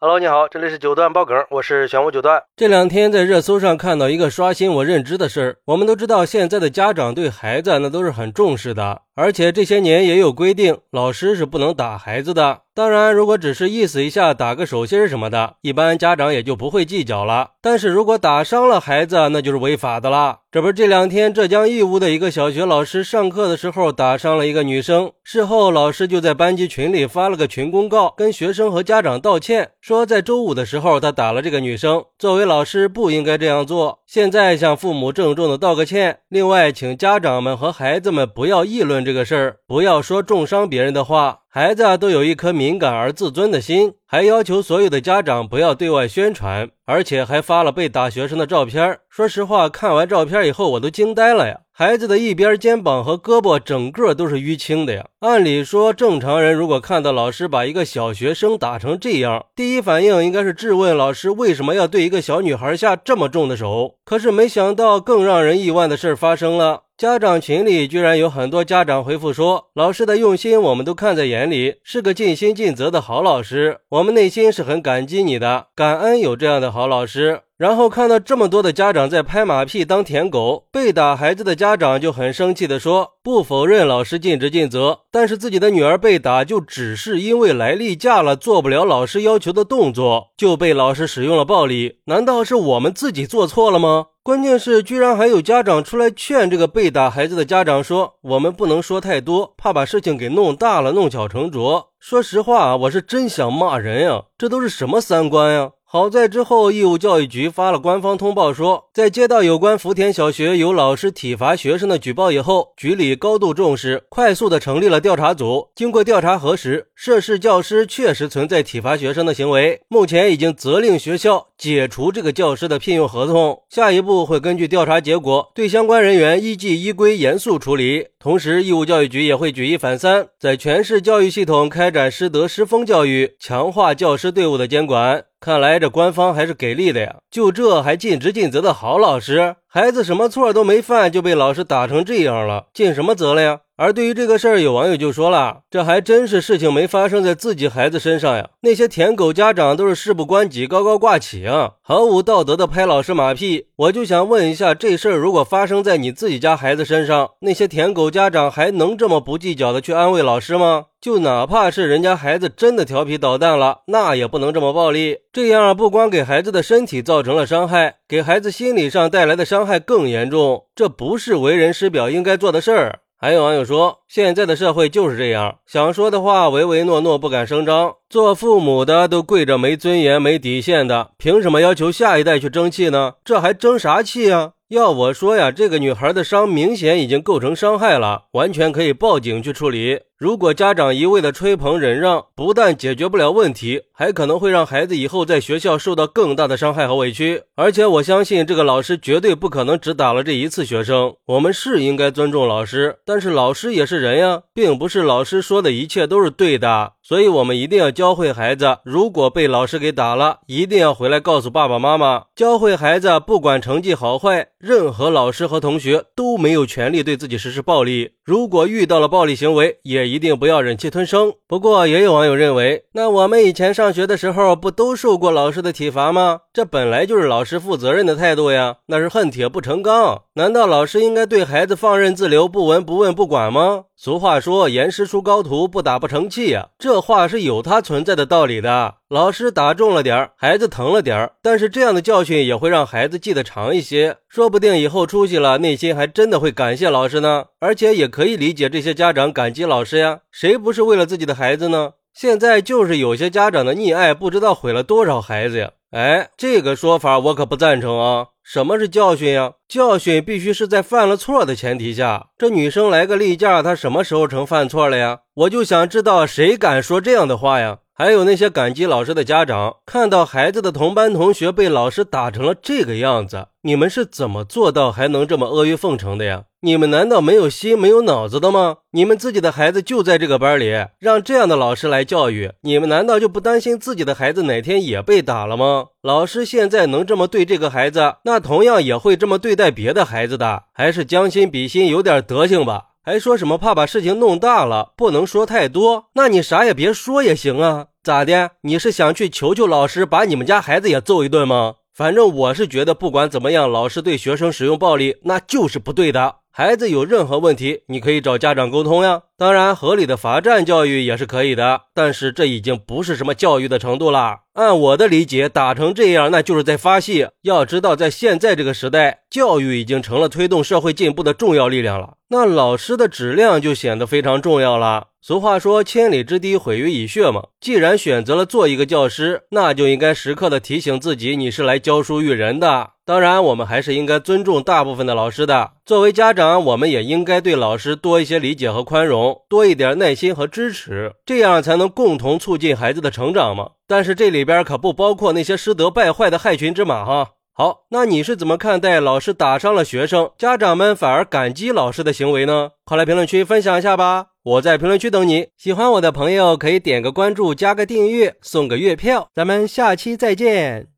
Hello，你好，这里是九段爆梗，我是玄武九段。这两天在热搜上看到一个刷新我认知的事儿。我们都知道，现在的家长对孩子那都是很重视的，而且这些年也有规定，老师是不能打孩子的。当然，如果只是意思一下，打个手心什么的，一般家长也就不会计较了。但是如果打伤了孩子，那就是违法的了。这不是这两天浙江义乌的一个小学老师上课的时候打伤了一个女生，事后老师就在班级群里发了个群公告，跟学生和家长道歉，说在周五的时候他打了这个女生，作为老师不应该这样做，现在向父母郑重的道个歉。另外，请家长们和孩子们不要议论这个事儿，不要说重伤别人的话。孩子都有一颗敏感而自尊的心，还要求所有的家长不要对外宣传，而且还发了被打学生的照片。说实话，看完照片以后，我都惊呆了呀！孩子的一边肩膀和胳膊整个都是淤青的呀。按理说，正常人如果看到老师把一个小学生打成这样，第一反应应该是质问老师为什么要对一个小女孩下这么重的手。可是没想到，更让人意外的事发生了。家长群里居然有很多家长回复说：“老师的用心我们都看在眼里，是个尽心尽责的好老师，我们内心是很感激你的，感恩有这样的好老师。”然后看到这么多的家长在拍马屁当舔狗，被打孩子的家长就很生气的说：“不否认老师尽职尽责，但是自己的女儿被打就只是因为来例假了，做不了老师要求的动作，就被老师使用了暴力，难道是我们自己做错了吗？”关键是，居然还有家长出来劝这个被打孩子的家长说：“我们不能说太多，怕把事情给弄大了，弄巧成拙。”说实话，我是真想骂人呀！这都是什么三观呀？好在之后，义务教育局发了官方通报，说在接到有关福田小学有老师体罚学生的举报以后，局里高度重视，快速的成立了调查组。经过调查核实，涉事教师确实存在体罚学生的行为，目前已经责令学校解除这个教师的聘用合同。下一步会根据调查结果，对相关人员依纪依规严肃处理。同时，义务教育局也会举一反三，在全市教育系统开展师德师风教育，强化教师队伍的监管。看来这官方还是给力的呀！就这还尽职尽责的好老师，孩子什么错都没犯就被老师打成这样了，尽什么责了呀？而对于这个事儿，有网友就说了：“这还真是事情没发生在自己孩子身上呀！那些舔狗家长都是事不关己，高高挂起啊，毫无道德的拍老师马屁。”我就想问一下，这事儿如果发生在你自己家孩子身上，那些舔狗家长还能这么不计较的去安慰老师吗？就哪怕是人家孩子真的调皮捣蛋了，那也不能这么暴力。这样不光给孩子的身体造成了伤害，给孩子心理上带来的伤伤害更严重。这不是为人师表应该做的事儿。还有网友说，现在的社会就是这样，想说的话唯唯诺诺，不敢声张。做父母的都跪着没尊严、没底线的，凭什么要求下一代去争气呢？这还争啥气啊？要我说呀，这个女孩的伤明显已经构成伤害了，完全可以报警去处理。如果家长一味的吹捧忍让，不但解决不了问题，还可能会让孩子以后在学校受到更大的伤害和委屈。而且我相信这个老师绝对不可能只打了这一次学生。我们是应该尊重老师，但是老师也是人呀，并不是老师说的一切都是对的。所以，我们一定要教会孩子，如果被老师给打了，一定要回来告诉爸爸妈妈。教会孩子，不管成绩好坏，任何老师和同学都没有权利对自己实施暴力。如果遇到了暴力行为，也一定不要忍气吞声。不过，也有网友认为，那我们以前上学的时候，不都受过老师的体罚吗？这本来就是老师负责任的态度呀，那是恨铁不成钢。难道老师应该对孩子放任自流，不闻不问不管吗？俗话说，严师出高徒，不打不成器呀。这话是有它存在的道理的。老师打重了点儿，孩子疼了点儿，但是这样的教训也会让孩子记得长一些，说不定以后出息了，内心还真的会感谢老师呢。而且也可以理解这些家长感激老师呀，谁不是为了自己的孩子呢？现在就是有些家长的溺爱，不知道毁了多少孩子呀。哎，这个说法我可不赞成啊。什么是教训呀？教训必须是在犯了错的前提下。这女生来个例假，她什么时候成犯错了呀？我就想知道谁敢说这样的话呀？还有那些感激老师的家长，看到孩子的同班同学被老师打成了这个样子，你们是怎么做到还能这么阿谀奉承的呀？你们难道没有心、没有脑子的吗？你们自己的孩子就在这个班里，让这样的老师来教育，你们难道就不担心自己的孩子哪天也被打了吗？老师现在能这么对这个孩子，那同样也会这么对待别的孩子的，还是将心比心，有点德行吧。还说什么怕把事情弄大了，不能说太多。那你啥也别说也行啊，咋的？你是想去求求老师把你们家孩子也揍一顿吗？反正我是觉得，不管怎么样，老师对学生使用暴力那就是不对的。孩子有任何问题，你可以找家长沟通呀。当然，合理的罚站教育也是可以的，但是这已经不是什么教育的程度了。按我的理解，打成这样，那就是在发泄。要知道，在现在这个时代，教育已经成了推动社会进步的重要力量了，那老师的质量就显得非常重要了。俗话说“千里之堤，毁于蚁穴”嘛。既然选择了做一个教师，那就应该时刻的提醒自己，你是来教书育人的。当然，我们还是应该尊重大部分的老师的。作为家长，我们也应该对老师多一些理解和宽容，多一点耐心和支持，这样才能共同促进孩子的成长嘛。但是这里边可不包括那些失德败坏的害群之马哈。好，那你是怎么看待老师打伤了学生，家长们反而感激老师的行为呢？快来评论区分享一下吧！我在评论区等你。喜欢我的朋友可以点个关注，加个订阅，送个月票。咱们下期再见。